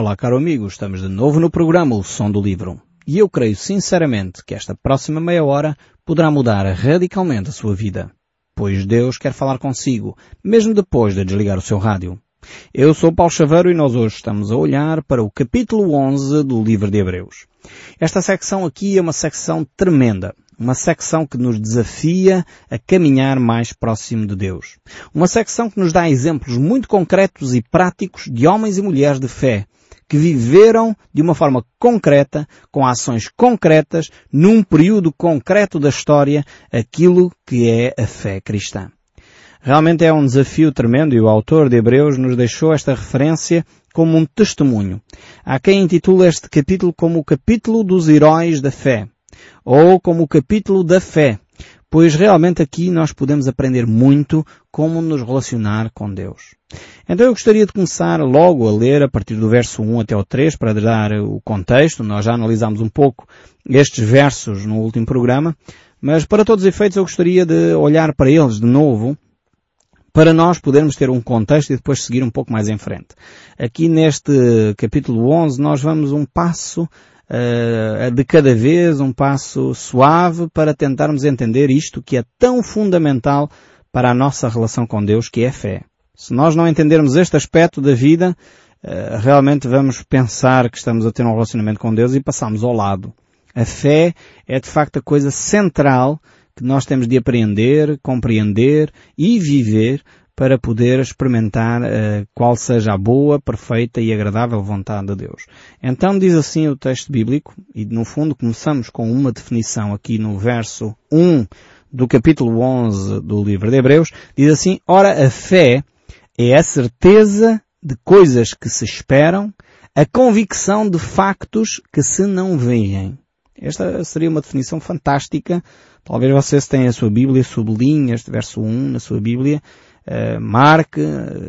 Olá, caro amigo, estamos de novo no programa O Som do Livro. E eu creio sinceramente que esta próxima meia hora poderá mudar radicalmente a sua vida. Pois Deus quer falar consigo, mesmo depois de desligar o seu rádio. Eu sou Paulo Chaveiro e nós hoje estamos a olhar para o capítulo 11 do livro de Hebreus. Esta secção aqui é uma secção tremenda. Uma secção que nos desafia a caminhar mais próximo de Deus. Uma secção que nos dá exemplos muito concretos e práticos de homens e mulheres de fé que viveram de uma forma concreta, com ações concretas, num período concreto da história, aquilo que é a fé cristã. Realmente é um desafio tremendo e o autor de Hebreus nos deixou esta referência como um testemunho. Há quem intitula este capítulo como o capítulo dos heróis da fé, ou como o capítulo da fé, pois realmente aqui nós podemos aprender muito como nos relacionar com Deus. Então eu gostaria de começar logo a ler a partir do verso 1 até o 3 para dar o contexto. Nós já analisámos um pouco estes versos no último programa, mas para todos os efeitos eu gostaria de olhar para eles de novo para nós podermos ter um contexto e depois seguir um pouco mais em frente. Aqui neste capítulo 11 nós vamos um passo uh, de cada vez, um passo suave para tentarmos entender isto que é tão fundamental para a nossa relação com Deus, que é a fé. Se nós não entendermos este aspecto da vida, uh, realmente vamos pensar que estamos a ter um relacionamento com Deus e passamos ao lado. A fé é de facto a coisa central que nós temos de apreender, compreender e viver para poder experimentar uh, qual seja a boa, perfeita e agradável vontade de Deus. Então diz assim o texto bíblico, e no fundo começamos com uma definição aqui no verso 1 do capítulo 11 do livro de Hebreus, diz assim, ora a fé é a certeza de coisas que se esperam, a convicção de factos que se não veem. Esta seria uma definição fantástica Talvez vocês tenham a sua Bíblia, sublinhe este verso 1 na sua Bíblia, uh, marque,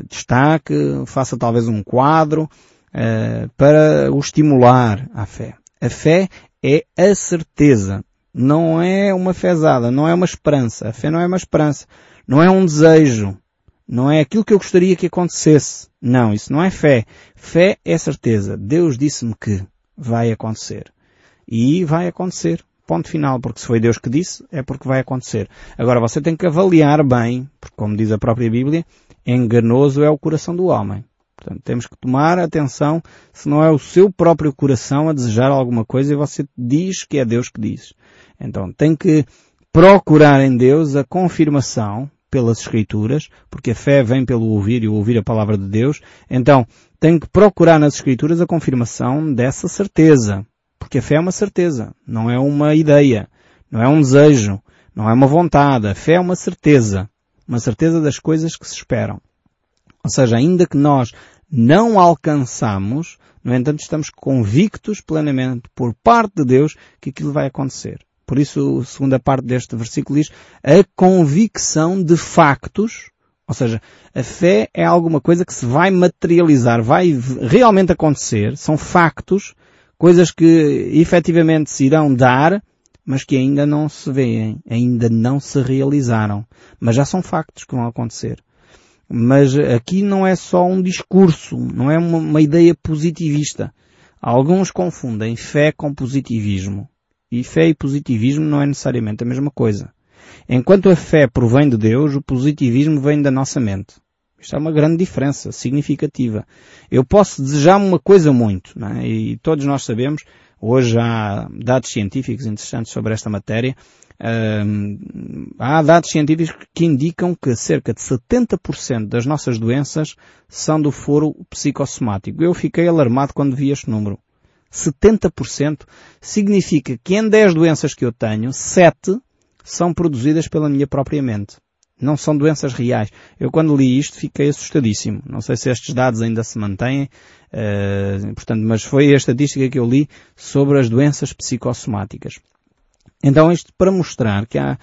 destaque, faça talvez um quadro uh, para o estimular à fé. A fé é a certeza, não é uma fezada, não é uma esperança. A fé não é uma esperança, não é um desejo, não é aquilo que eu gostaria que acontecesse. Não, isso não é fé. Fé é certeza. Deus disse-me que vai acontecer. E vai acontecer. Ponto final, porque se foi Deus que disse, é porque vai acontecer. Agora você tem que avaliar bem, porque como diz a própria Bíblia, enganoso é o coração do homem. Portanto, temos que tomar atenção se não é o seu próprio coração a desejar alguma coisa e você diz que é Deus que diz. Então, tem que procurar em Deus a confirmação pelas Escrituras, porque a fé vem pelo ouvir e ouvir a palavra de Deus. Então, tem que procurar nas Escrituras a confirmação dessa certeza. Porque a fé é uma certeza, não é uma ideia, não é um desejo, não é uma vontade. A fé é uma certeza. Uma certeza das coisas que se esperam. Ou seja, ainda que nós não alcançamos, no entanto estamos convictos plenamente por parte de Deus que aquilo vai acontecer. Por isso, a segunda parte deste versículo diz a convicção de factos, ou seja, a fé é alguma coisa que se vai materializar, vai realmente acontecer, são factos coisas que efetivamente se irão dar, mas que ainda não se veem, ainda não se realizaram. Mas já são factos que vão acontecer. Mas aqui não é só um discurso, não é uma, uma ideia positivista. Alguns confundem fé com positivismo. E fé e positivismo não é necessariamente a mesma coisa. Enquanto a fé provém de Deus, o positivismo vem da nossa mente. Isto é uma grande diferença, significativa. Eu posso desejar uma coisa muito, é? e todos nós sabemos, hoje há dados científicos interessantes sobre esta matéria, há dados científicos que indicam que cerca de 70% das nossas doenças são do foro psicossomático. Eu fiquei alarmado quando vi este número. 70% significa que em 10 doenças que eu tenho, 7 são produzidas pela minha própria mente. Não são doenças reais. Eu quando li isto fiquei assustadíssimo. Não sei se estes dados ainda se mantêm, uh, portanto, mas foi a estatística que eu li sobre as doenças psicossomáticas. Então isto para mostrar que há,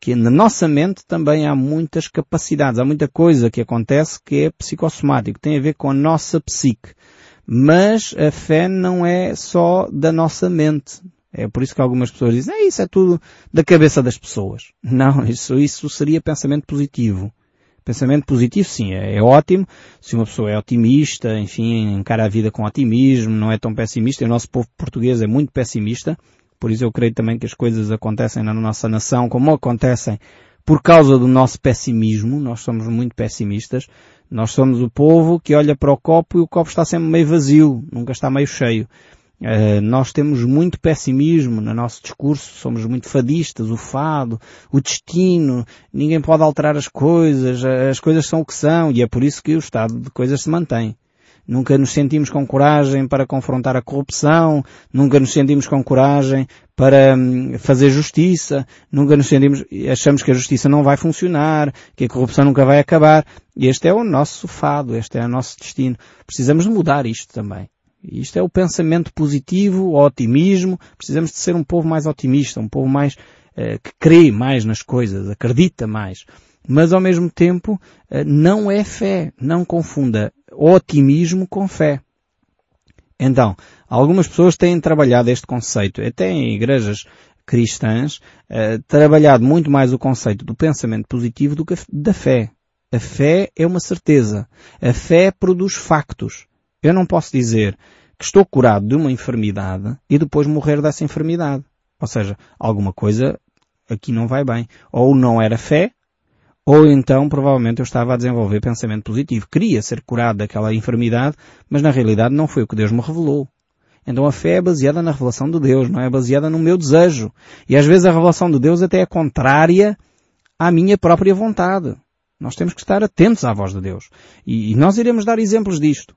que na nossa mente também há muitas capacidades, há muita coisa que acontece que é psicossomático, tem a ver com a nossa psique. Mas a fé não é só da nossa mente. É por isso que algumas pessoas dizem, é, isso é tudo da cabeça das pessoas. Não, isso, isso seria pensamento positivo. Pensamento positivo, sim, é, é, ótimo. Se uma pessoa é otimista, enfim, encara a vida com otimismo, não é tão pessimista. E o nosso povo português é muito pessimista. Por isso eu creio também que as coisas acontecem na nossa nação como acontecem por causa do nosso pessimismo. Nós somos muito pessimistas. Nós somos o povo que olha para o copo e o copo está sempre meio vazio, nunca está meio cheio. Uh, nós temos muito pessimismo no nosso discurso, somos muito fadistas, o fado, o destino, ninguém pode alterar as coisas, as coisas são o que são e é por isso que o estado de coisas se mantém. Nunca nos sentimos com coragem para confrontar a corrupção, nunca nos sentimos com coragem para hum, fazer justiça, nunca nos sentimos, achamos que a justiça não vai funcionar, que a corrupção nunca vai acabar. Este é o nosso fado, este é o nosso destino. Precisamos de mudar isto também. Isto é o pensamento positivo, o otimismo. Precisamos de ser um povo mais otimista, um povo mais uh, que crê mais nas coisas, acredita mais. Mas ao mesmo tempo uh, não é fé. Não confunda otimismo com fé. Então, algumas pessoas têm trabalhado este conceito, até em igrejas cristãs, uh, trabalhado muito mais o conceito do pensamento positivo do que da fé. A fé é uma certeza. A fé produz factos. Eu não posso dizer que estou curado de uma enfermidade e depois morrer dessa enfermidade. Ou seja, alguma coisa aqui não vai bem. Ou não era fé, ou então provavelmente eu estava a desenvolver pensamento positivo. Queria ser curado daquela enfermidade, mas na realidade não foi o que Deus me revelou. Então a fé é baseada na revelação de Deus, não é baseada no meu desejo. E às vezes a revelação de Deus até é contrária à minha própria vontade. Nós temos que estar atentos à voz de Deus. E, nós iremos dar exemplos disto.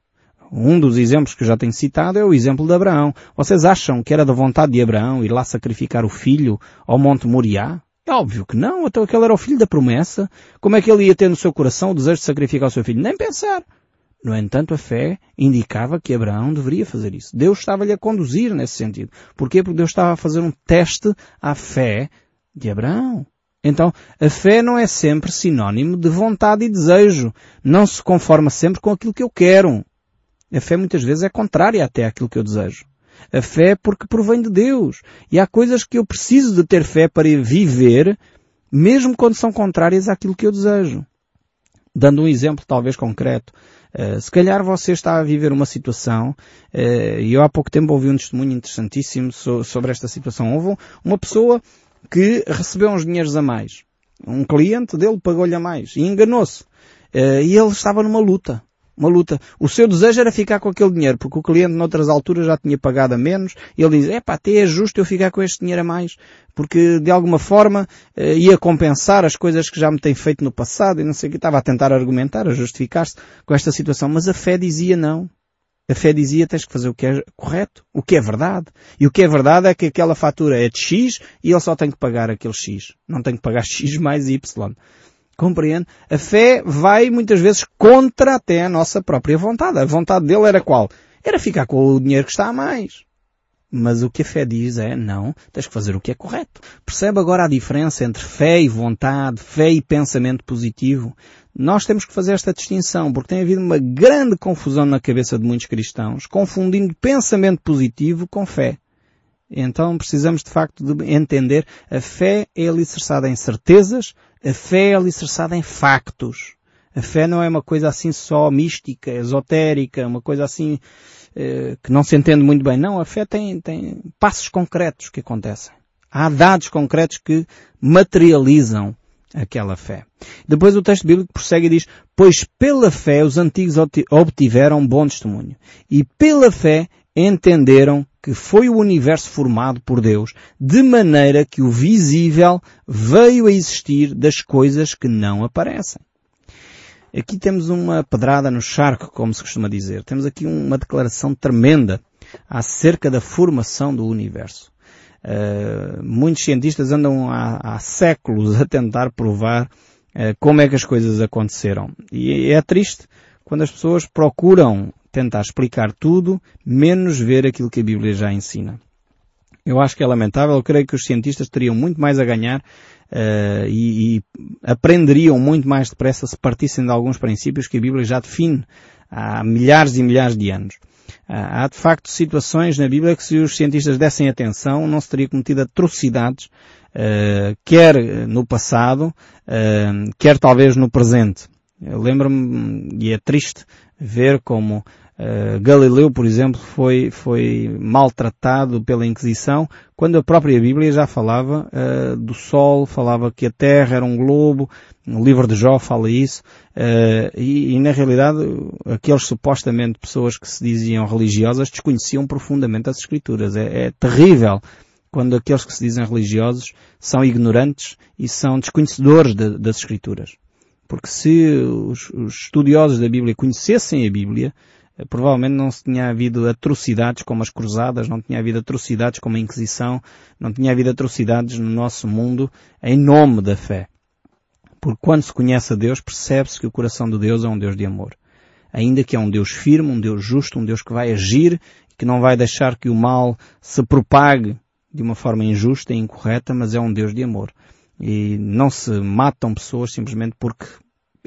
Um dos exemplos que eu já tenho citado é o exemplo de Abraão. Vocês acham que era da vontade de Abraão ir lá sacrificar o filho ao Monte Moriá? É óbvio que não, então aquele era o filho da promessa. Como é que ele ia ter no seu coração o desejo de sacrificar o seu filho? Nem pensar. No entanto, a fé indicava que Abraão deveria fazer isso. Deus estava-lhe a conduzir nesse sentido. Porquê? Porque Deus estava a fazer um teste à fé de Abraão. Então, a fé não é sempre sinónimo de vontade e desejo. Não se conforma sempre com aquilo que eu quero. A fé muitas vezes é contrária até àquilo que eu desejo. A fé porque provém de Deus. E há coisas que eu preciso de ter fé para viver, mesmo quando são contrárias àquilo que eu desejo. Dando um exemplo talvez concreto, uh, se calhar você está a viver uma situação, uh, e eu há pouco tempo ouvi um testemunho interessantíssimo so sobre esta situação. Houve uma pessoa que recebeu uns dinheiros a mais. Um cliente dele pagou-lhe a mais e enganou-se. Uh, e ele estava numa luta uma luta. O seu desejo era ficar com aquele dinheiro, porque o cliente noutras alturas já tinha pagado a menos, e ele diz, é pá, até é justo eu ficar com este dinheiro a mais, porque de alguma forma eh, ia compensar as coisas que já me tem feito no passado, e não sei o que, estava a tentar argumentar, a justificar-se com esta situação, mas a fé dizia não. A fé dizia tens que fazer o que é correto, o que é verdade. E o que é verdade é que aquela fatura é de X e ele só tem que pagar aquele X. Não tem que pagar X mais Y. Compreende? A fé vai muitas vezes contra até a nossa própria vontade. A vontade dele era qual? Era ficar com o dinheiro que está a mais. Mas o que a fé diz é, não, tens que fazer o que é correto. Percebe agora a diferença entre fé e vontade, fé e pensamento positivo? Nós temos que fazer esta distinção, porque tem havido uma grande confusão na cabeça de muitos cristãos, confundindo pensamento positivo com fé. Então precisamos de facto de entender a fé é alicerçada em certezas, a fé é alicerçada em factos. A fé não é uma coisa assim só mística, esotérica, uma coisa assim eh, que não se entende muito bem. Não, a fé tem, tem passos concretos que acontecem. Há dados concretos que materializam aquela fé. Depois o texto bíblico prossegue e diz, pois pela fé os antigos obtiveram bom testemunho. E pela fé entenderam que foi o universo formado por Deus, de maneira que o visível veio a existir das coisas que não aparecem. Aqui temos uma pedrada no charco, como se costuma dizer. Temos aqui uma declaração tremenda acerca da formação do universo. Uh, muitos cientistas andam há, há, séculos a tentar provar uh, como é que as coisas aconteceram. E é triste quando as pessoas procuram tentar explicar tudo, menos ver aquilo que a Bíblia já ensina. Eu acho que é lamentável, eu creio que os cientistas teriam muito mais a ganhar uh, e, e, aprenderiam muito mais depressa se partissem de alguns princípios que a Bíblia já define há milhares e milhares de anos. Uh, há de facto situações na Bíblia que se os cientistas dessem atenção não se teria cometido atrocidades, uh, quer no passado, quer talvez no presente. Lembro-me, e é triste, ver como Uh, Galileu, por exemplo, foi, foi maltratado pela Inquisição, quando a própria Bíblia já falava uh, do Sol, falava que a Terra era um globo, o livro de Jó fala isso, uh, e, e, na realidade aqueles supostamente pessoas que se diziam religiosas desconheciam profundamente as Escrituras. É, é terrível quando aqueles que se dizem religiosos são ignorantes e são desconhecedores de, das Escrituras. Porque se os, os estudiosos da Bíblia conhecessem a Bíblia, eh, provavelmente não se tinha havido atrocidades como as cruzadas, não tinha havido atrocidades como a Inquisição, não tinha havido atrocidades no nosso mundo em nome da fé. Porque quando se conhece a Deus, percebe-se que o coração de Deus é um Deus de amor. Ainda que é um Deus firme, um Deus justo, um Deus que vai agir, que não vai deixar que o mal se propague de uma forma injusta e incorreta, mas é um Deus de amor. E não se matam pessoas simplesmente porque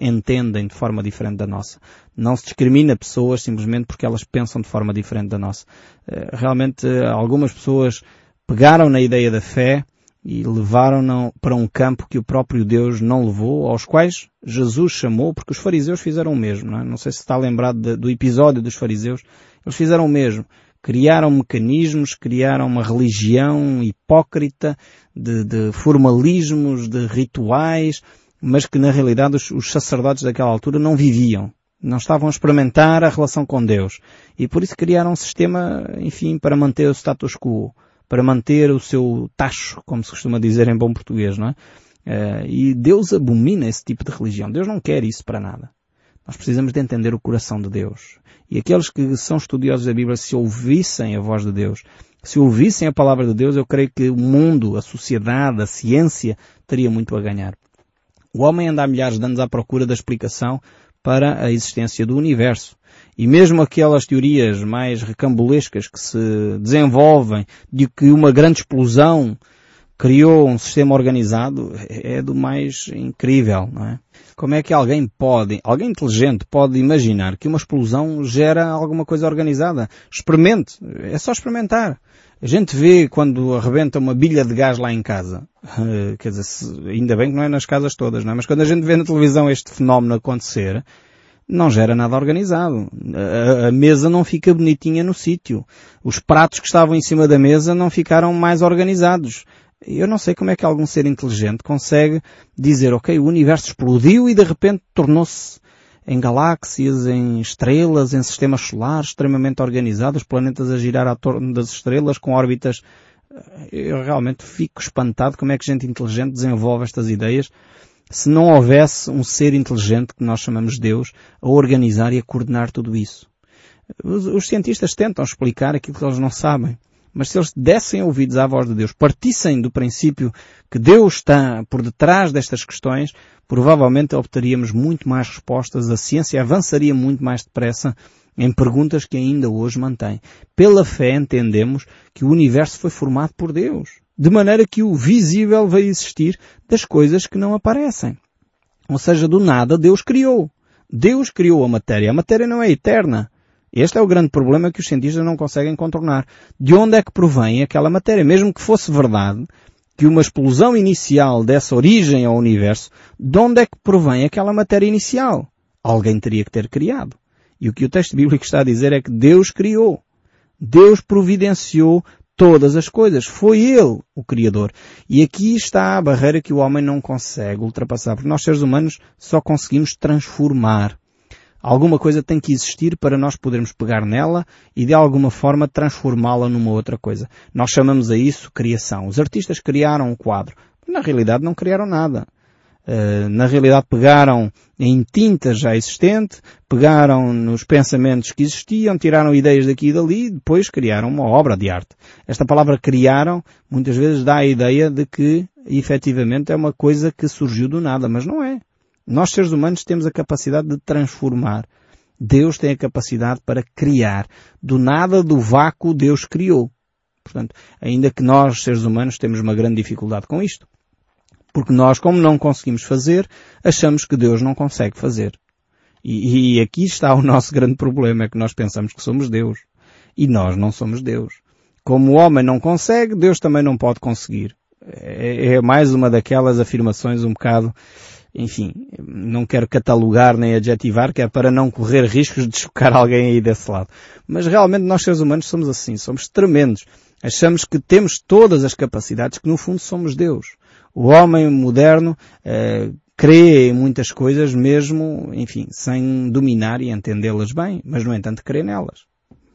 entendem de forma diferente da nossa. Não se discrimina pessoas simplesmente porque elas pensam de forma diferente da nossa. Eh, realmente algumas pessoas pegaram na ideia da fé e levaram-no para um campo que o próprio Deus não levou, aos quais Jesus chamou, porque os fariseus fizeram o mesmo. Não, é? não sei se está lembrado do episódio dos fariseus. Eles fizeram o mesmo. Criaram mecanismos, criaram uma religião hipócrita de, de formalismos, de rituais, mas que na realidade os, os sacerdotes daquela altura não viviam. Não estavam a experimentar a relação com Deus. E por isso criaram um sistema, enfim, para manter o status quo. Para manter o seu tacho, como se costuma dizer em bom português, não é? Uh, e Deus abomina esse tipo de religião. Deus não quer isso para nada. Nós precisamos de entender o coração de Deus. E aqueles que são estudiosos da Bíblia, se ouvissem a voz de Deus, se ouvissem a palavra de Deus, eu creio que o mundo, a sociedade, a ciência, teria muito a ganhar. O homem anda há milhares de anos à procura da explicação para a existência do universo. E mesmo aquelas teorias mais recambulescas que se desenvolvem de que uma grande explosão criou um sistema organizado é do mais incrível, não é? Como é que alguém pode, alguém inteligente pode imaginar que uma explosão gera alguma coisa organizada? Experimente. É só experimentar. A gente vê quando arrebenta uma bilha de gás lá em casa. Uh, quer dizer, ainda bem que não é nas casas todas, não é? Mas quando a gente vê na televisão este fenómeno acontecer, não gera nada organizado. A, a mesa não fica bonitinha no sítio. Os pratos que estavam em cima da mesa não ficaram mais organizados. Eu não sei como é que algum ser inteligente consegue dizer, ok, o universo explodiu e de repente tornou-se em galáxias, em estrelas, em sistemas solares extremamente organizados, planetas a girar à torno das estrelas com órbitas. Eu realmente fico espantado como é que gente inteligente desenvolve estas ideias se não houvesse um ser inteligente que nós chamamos Deus a organizar e a coordenar tudo isso. Os, os cientistas tentam explicar aquilo que eles não sabem. Mas se eles dessem ouvidos à voz de Deus, partissem do princípio que Deus está por detrás destas questões, provavelmente obteríamos muito mais respostas, a ciência avançaria muito mais depressa em perguntas que ainda hoje mantém. Pela fé entendemos que o universo foi formado por Deus, de maneira que o visível veio existir das coisas que não aparecem. Ou seja, do nada Deus criou. Deus criou a matéria. A matéria não é eterna. Este é o grande problema que os cientistas não conseguem contornar. De onde é que provém aquela matéria? Mesmo que fosse verdade que uma explosão inicial desse origem ao universo, de onde é que provém aquela matéria inicial? Alguém teria que ter criado. E o que o texto bíblico está a dizer é que Deus criou. Deus providenciou todas as coisas. Foi Ele o Criador. E aqui está a barreira que o homem não consegue ultrapassar, porque nós seres humanos só conseguimos transformar. Alguma coisa tem que existir para nós podermos pegar nela e de alguma forma transformá-la numa outra coisa. Nós chamamos a isso criação. Os artistas criaram um quadro. Na realidade não criaram nada. Uh, na realidade pegaram em tinta já existente, pegaram nos pensamentos que existiam, tiraram ideias daqui e dali e depois criaram uma obra de arte. Esta palavra criaram muitas vezes dá a ideia de que efetivamente é uma coisa que surgiu do nada, mas não é. Nós, seres humanos, temos a capacidade de transformar. Deus tem a capacidade para criar. Do nada, do vácuo, Deus criou. Portanto, ainda que nós, seres humanos, temos uma grande dificuldade com isto. Porque nós, como não conseguimos fazer, achamos que Deus não consegue fazer. E, e aqui está o nosso grande problema, é que nós pensamos que somos Deus. E nós não somos Deus. Como o homem não consegue, Deus também não pode conseguir. É, é mais uma daquelas afirmações um bocado enfim, não quero catalogar nem adjetivar, que é para não correr riscos de chocar alguém aí desse lado. Mas realmente nós seres humanos somos assim, somos tremendos. Achamos que temos todas as capacidades, que no fundo somos Deus. O homem moderno eh, crê em muitas coisas mesmo, enfim, sem dominar e entendê-las bem, mas no entanto crê nelas.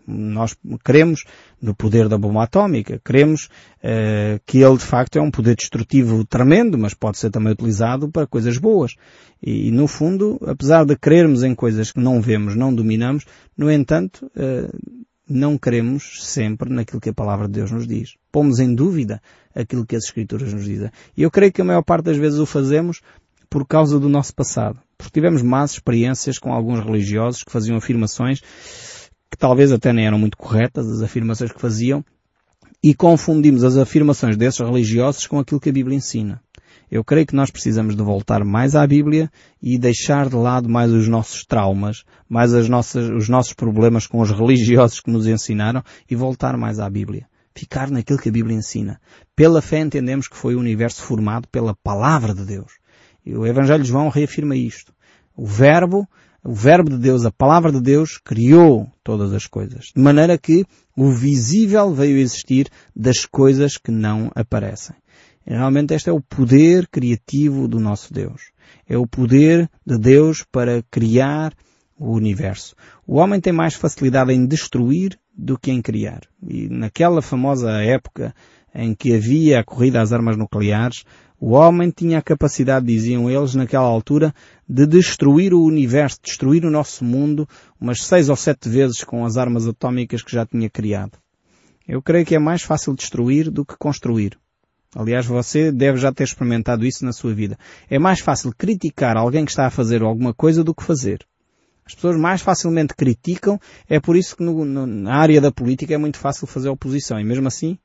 Nós cremos no poder da bomba atómica, cremos uh, que ele de facto é um poder destrutivo tremendo, mas pode ser também utilizado para coisas boas. E, no fundo, apesar de crermos em coisas que não vemos, não dominamos, no entanto, uh, não cremos sempre naquilo que a palavra de Deus nos diz. Pomos em dúvida aquilo que as Escrituras nos dizem. E eu creio que a maior parte das vezes o fazemos por causa do nosso passado. Porque tivemos más experiências com alguns religiosos que faziam afirmações que talvez até nem eram muito corretas, as afirmações que faziam, e confundimos as afirmações desses religiosos com aquilo que a Bíblia ensina. Eu creio que nós precisamos de voltar mais à Bíblia e deixar de lado mais os nossos traumas, mais as nossas, os nossos problemas com os religiosos que nos ensinaram e voltar mais à Bíblia. Ficar naquilo que a Bíblia ensina. Pela fé entendemos que foi o universo formado pela palavra de Deus. E o Evangelho de João reafirma isto. O Verbo, o Verbo de Deus, a Palavra de Deus, criou todas as coisas. De maneira que o visível veio existir das coisas que não aparecem. E realmente este é o poder criativo do nosso Deus. É o poder de Deus para criar o universo. O homem tem mais facilidade em destruir do que em criar. E naquela famosa época em que havia a corrida às armas nucleares, o homem tinha a capacidade, diziam eles, naquela altura, de destruir o universo, destruir o nosso mundo umas seis ou sete vezes com as armas atómicas que já tinha criado. Eu creio que é mais fácil destruir do que construir. Aliás, você deve já ter experimentado isso na sua vida. É mais fácil criticar alguém que está a fazer alguma coisa do que fazer. As pessoas mais facilmente criticam, é por isso que no, no, na área da política é muito fácil fazer oposição. E mesmo assim,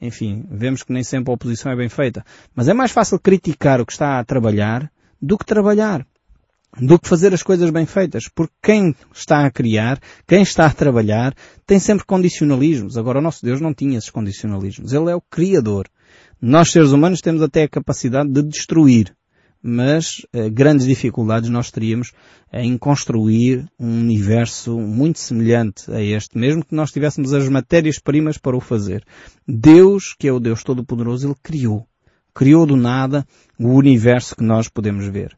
enfim, vemos que nem sempre a oposição é bem feita. Mas é mais fácil criticar o que está a trabalhar do que trabalhar. Do que fazer as coisas bem feitas. Porque quem está a criar, quem está a trabalhar, tem sempre condicionalismos. Agora o nosso Deus não tinha esses condicionalismos. Ele é o Criador. Nós seres humanos temos até a capacidade de destruir mas eh, grandes dificuldades nós teríamos em construir um universo muito semelhante a este, mesmo que nós tivéssemos as matérias-primas para o fazer. Deus, que é o Deus Todo-Poderoso, Ele criou. Criou do nada o universo que nós podemos ver.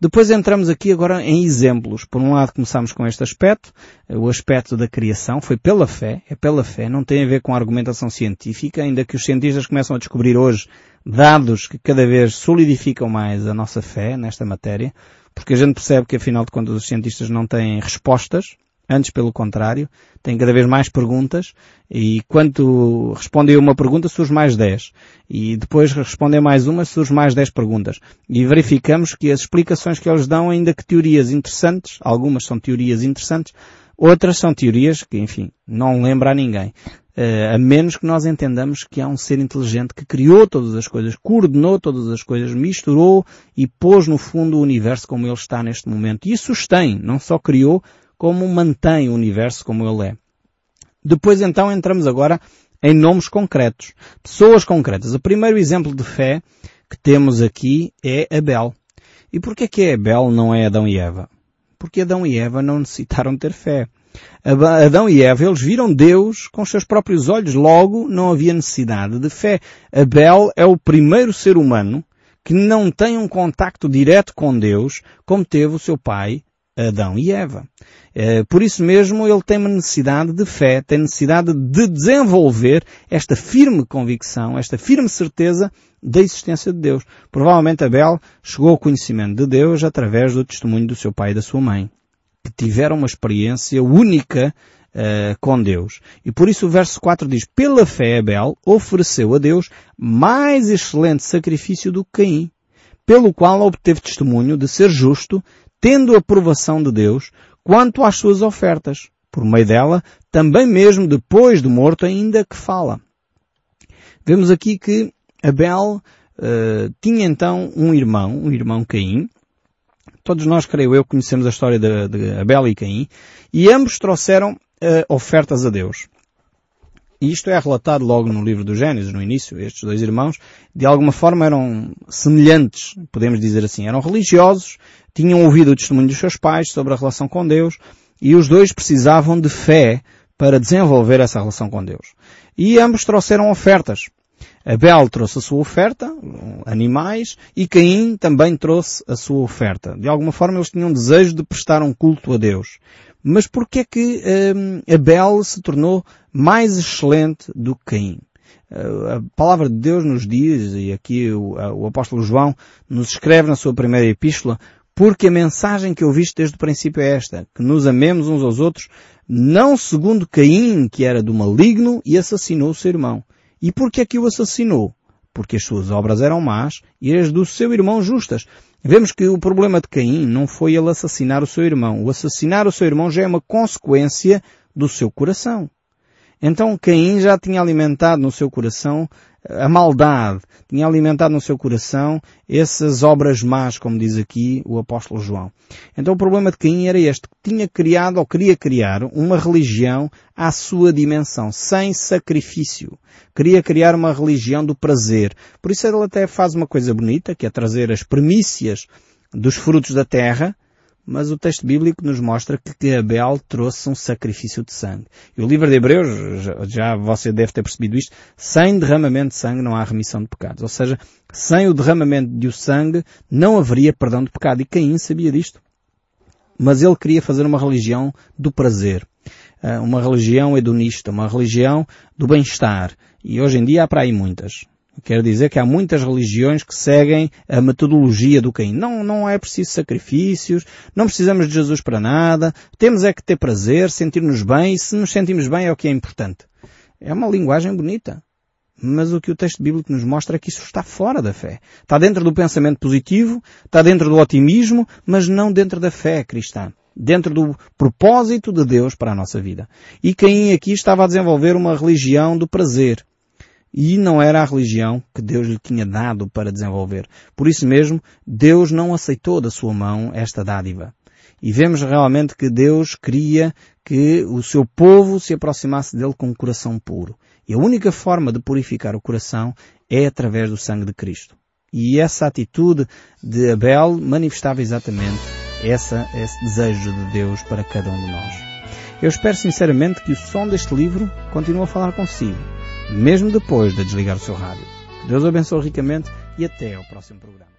Depois entramos aqui agora em exemplos. Por um lado começamos com este aspecto, o aspecto da criação, foi pela fé, é pela fé, não tem a ver com argumentação científica, ainda que os cientistas começam a descobrir hoje dados que cada vez solidificam mais a nossa fé nesta matéria, porque a gente percebe que afinal de contas os cientistas não têm respostas, Antes, pelo contrário, tem cada vez mais perguntas e quando respondem uma pergunta surge mais 10. E depois respondem mais uma surge mais 10 perguntas. E verificamos que as explicações que eles dão, ainda que teorias interessantes, algumas são teorias interessantes, outras são teorias que, enfim, não lembra a ninguém. Uh, a menos que nós entendamos que há um ser inteligente que criou todas as coisas, coordenou todas as coisas, misturou e pôs no fundo o universo como ele está neste momento. E sustém, não só criou, como mantém o universo como ele é. Depois então entramos agora em nomes concretos, pessoas concretas. O primeiro exemplo de fé que temos aqui é Abel. E porquê que é Abel não é Adão e Eva? Porque Adão e Eva não necessitaram ter fé. Adão e Eva, eles viram Deus com os seus próprios olhos, logo não havia necessidade de fé. Abel é o primeiro ser humano que não tem um contacto direto com Deus, como teve o seu pai Adão e Eva. Eh, por isso mesmo ele tem uma necessidade de fé, tem necessidade de desenvolver esta firme convicção, esta firme certeza da existência de Deus. Provavelmente Abel chegou ao conhecimento de Deus através do testemunho do seu pai e da sua mãe, que tiveram uma experiência única uh, com Deus. E por isso o verso 4 diz, pela fé Abel ofereceu a Deus mais excelente sacrifício do que Caim, pelo qual obteve testemunho de ser justo, tendo a aprovação de Deus quanto às suas ofertas. Por meio dela, também mesmo depois do morto ainda que fala. Vemos aqui que Abel uh, tinha então um irmão, um irmão Caim. Todos nós, creio eu, conhecemos a história de, de Abel e Caim. E ambos trouxeram uh, ofertas a Deus. E isto é relatado logo no livro do Gênesis, no início. Estes dois irmãos, de alguma forma, eram semelhantes, podemos dizer assim. Eram religiosos, tinham ouvido o testemunho dos seus pais sobre a relação com Deus, e os dois precisavam de fé para desenvolver essa relação com Deus. E ambos trouxeram ofertas. Abel trouxe a sua oferta, animais, e Caim também trouxe a sua oferta. De alguma forma eles tinham desejo de prestar um culto a Deus. Mas porquê é que um, Abel se tornou mais excelente do que Caim? Uh, a palavra de Deus nos diz, e aqui o, o apóstolo João nos escreve na sua primeira epístola, porque a mensagem que ouviste desde o princípio é esta, que nos amemos uns aos outros, não segundo Caim, que era do maligno e assassinou o seu irmão. E por que é que o assassinou? Porque as suas obras eram más e as do seu irmão justas. Vemos que o problema de Caim não foi ele assassinar o seu irmão. O assassinar o seu irmão já é uma consequência do seu coração. Então Caim já tinha alimentado no seu coração a maldade, tinha alimentado no seu coração essas obras más, como diz aqui o apóstolo João. Então o problema de Caim era este, que tinha criado ou queria criar uma religião à sua dimensão, sem sacrifício. Queria criar uma religião do prazer. Por isso ele até faz uma coisa bonita, que é trazer as primícias dos frutos da terra, mas o texto bíblico nos mostra que Abel trouxe um sacrifício de sangue. E o livro de Hebreus, já, você deve ter percebido isto, sem derramamento de sangue não há remissão de pecados. Ou seja, sem o derramamento de sangue não haveria perdão de pecado. E Caim sabia disto. Mas ele queria fazer uma religião do prazer. Ah, uma religião hedonista, uma religião do bem-estar. E hoje em dia há para aí muitas. Quer dizer que há muitas religiões que seguem a metodologia do Caim. Não, não é preciso sacrifícios, não precisamos de Jesus para nada, temos é que ter prazer, sentir-nos bem, e se nos sentimos bem é o que é importante. É uma linguagem bonita. Mas o que o texto bíblico nos mostra é que isso está fora da fé. Está dentro do pensamento positivo, está dentro do otimismo, mas não dentro da fé cristã. Dentro do propósito de Deus para a nossa vida. E Caim aqui estava a desenvolver uma religião do prazer e não era a religião que Deus lhe tinha dado para desenvolver. Por isso mesmo, Deus não aceitou da sua mão esta dádiva. E vemos realmente que Deus queria que o seu povo se aproximasse dele com um coração puro. E a única forma de purificar o coração é através do sangue de Cristo. E essa atitude de Abel manifestava exatamente essa, esse desejo de Deus para cada um de nós. Eu espero sinceramente que o som deste livro continue a falar consigo mesmo depois de desligar o seu rádio. Deus o abençoe ricamente e até ao próximo programa.